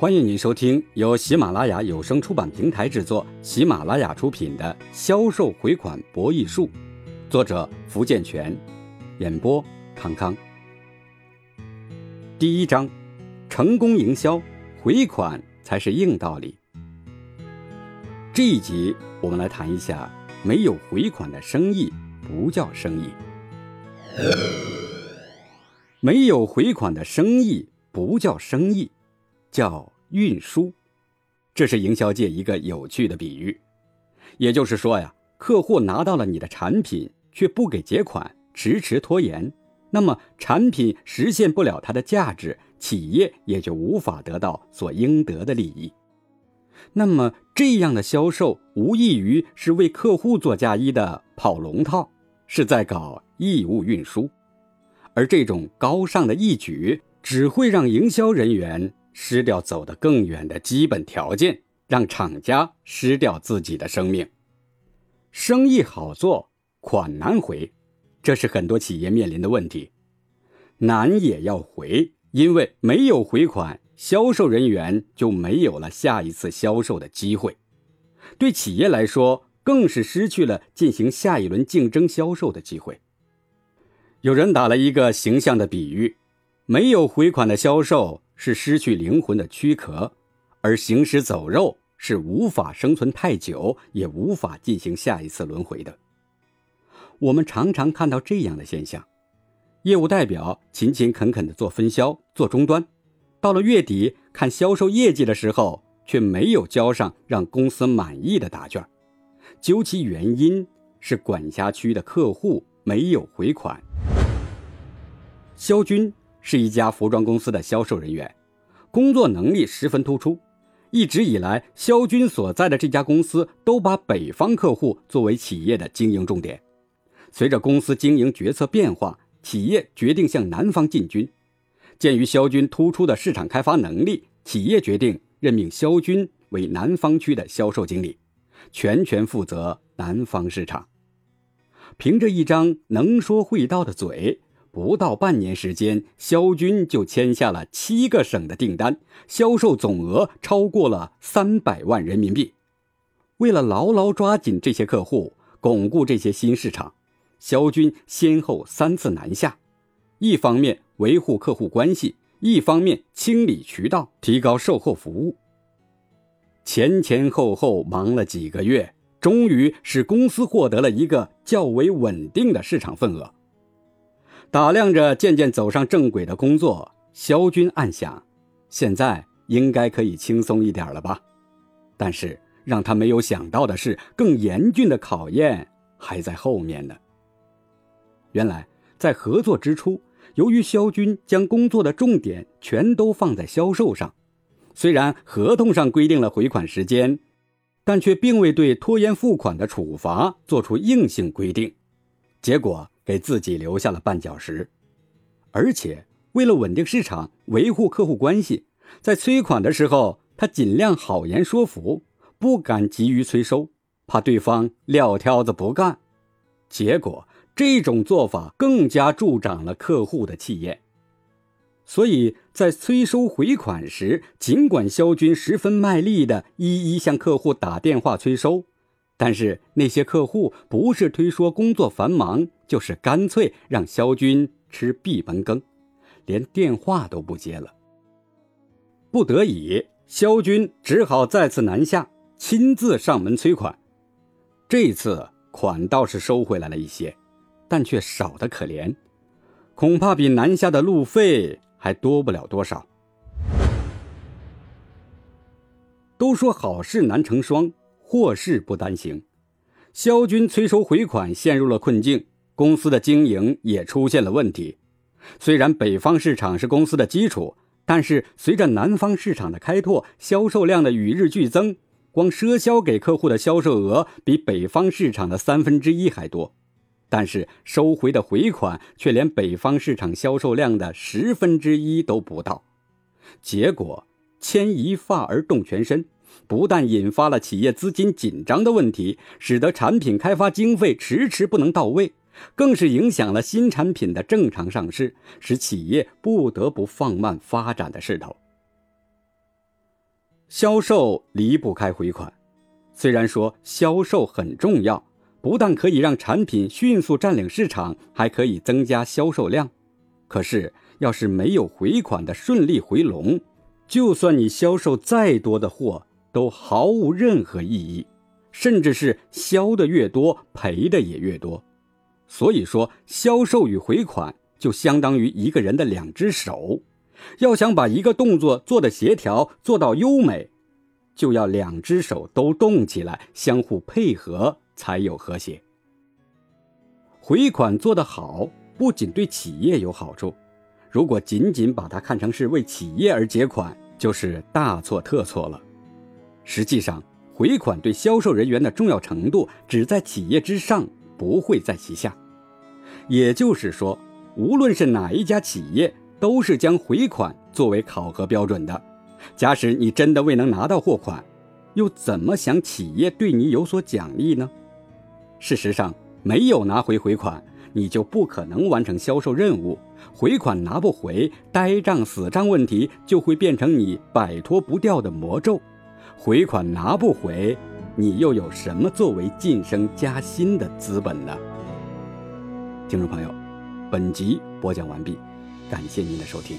欢迎您收听由喜马拉雅有声出版平台制作、喜马拉雅出品的《销售回款博弈术》，作者福建泉，演播康康。第一章：成功营销，回款才是硬道理。这一集我们来谈一下，没有回款的生意不叫生意。没有回款的生意不叫生意。叫运输，这是营销界一个有趣的比喻。也就是说呀，客户拿到了你的产品却不给结款，迟迟拖延，那么产品实现不了它的价值，企业也就无法得到所应得的利益。那么这样的销售无异于是为客户做嫁衣的跑龙套，是在搞义务运输。而这种高尚的义举，只会让营销人员。失掉走得更远的基本条件，让厂家失掉自己的生命。生意好做，款难回，这是很多企业面临的问题。难也要回，因为没有回款，销售人员就没有了下一次销售的机会。对企业来说，更是失去了进行下一轮竞争销售的机会。有人打了一个形象的比喻：没有回款的销售。是失去灵魂的躯壳，而行尸走肉是无法生存太久，也无法进行下一次轮回的。我们常常看到这样的现象：业务代表勤勤恳恳地做分销、做终端，到了月底看销售业绩的时候，却没有交上让公司满意的答卷。究其原因，是管辖区的客户没有回款。肖军。是一家服装公司的销售人员，工作能力十分突出。一直以来，肖军所在的这家公司都把北方客户作为企业的经营重点。随着公司经营决策变化，企业决定向南方进军。鉴于肖军突出的市场开发能力，企业决定任命肖军为南方区的销售经理，全权负责南方市场。凭着一张能说会道的嘴。不到半年时间，肖军就签下了七个省的订单，销售总额超过了三百万人民币。为了牢牢抓紧这些客户，巩固这些新市场，肖军先后三次南下，一方面维护客户关系，一方面清理渠道，提高售后服务。前前后后忙了几个月，终于使公司获得了一个较为稳定的市场份额。打量着渐渐走上正轨的工作，肖军暗想：现在应该可以轻松一点了吧？但是让他没有想到的是，更严峻的考验还在后面呢。原来，在合作之初，由于肖军将工作的重点全都放在销售上，虽然合同上规定了回款时间，但却并未对拖延付款的处罚做出硬性规定，结果。给自己留下了绊脚石，而且为了稳定市场、维护客户关系，在催款的时候，他尽量好言说服，不敢急于催收，怕对方撂挑子不干。结果这种做法更加助长了客户的气焰。所以在催收回款时，尽管肖军十分卖力的一一向客户打电话催收。但是那些客户不是推说工作繁忙，就是干脆让肖军吃闭门羹，连电话都不接了。不得已，肖军只好再次南下，亲自上门催款。这次款倒是收回来了一些，但却少得可怜，恐怕比南下的路费还多不了多少。都说好事难成双。祸事不单行，肖军催收回款陷入了困境，公司的经营也出现了问题。虽然北方市场是公司的基础，但是随着南方市场的开拓，销售量的与日俱增，光赊销给客户的销售额比北方市场的三分之一还多，但是收回的回款却连北方市场销售量的十分之一都不到，结果牵一发而动全身。不但引发了企业资金紧张的问题，使得产品开发经费迟迟不能到位，更是影响了新产品的正常上市，使企业不得不放慢发展的势头。销售离不开回款。虽然说销售很重要，不但可以让产品迅速占领市场，还可以增加销售量。可是，要是没有回款的顺利回笼，就算你销售再多的货，都毫无任何意义，甚至是销的越多，赔的也越多。所以说，销售与回款就相当于一个人的两只手。要想把一个动作做得协调，做到优美，就要两只手都动起来，相互配合才有和谐。回款做得好，不仅对企业有好处，如果仅仅把它看成是为企业而结款，就是大错特错了。实际上，回款对销售人员的重要程度只在企业之上，不会在其下。也就是说，无论是哪一家企业。都是将回款作为考核标准的。假使你真的未能拿到货款，又怎么想企业对你有所奖励呢？事实上，没有拿回回款，你就不可能完成销售任务。回款拿不回，呆账死账问题就会变成你摆脱不掉的魔咒。回款拿不回，你又有什么作为晋升加薪的资本呢？听众朋友，本集播讲完毕。感谢您的收听。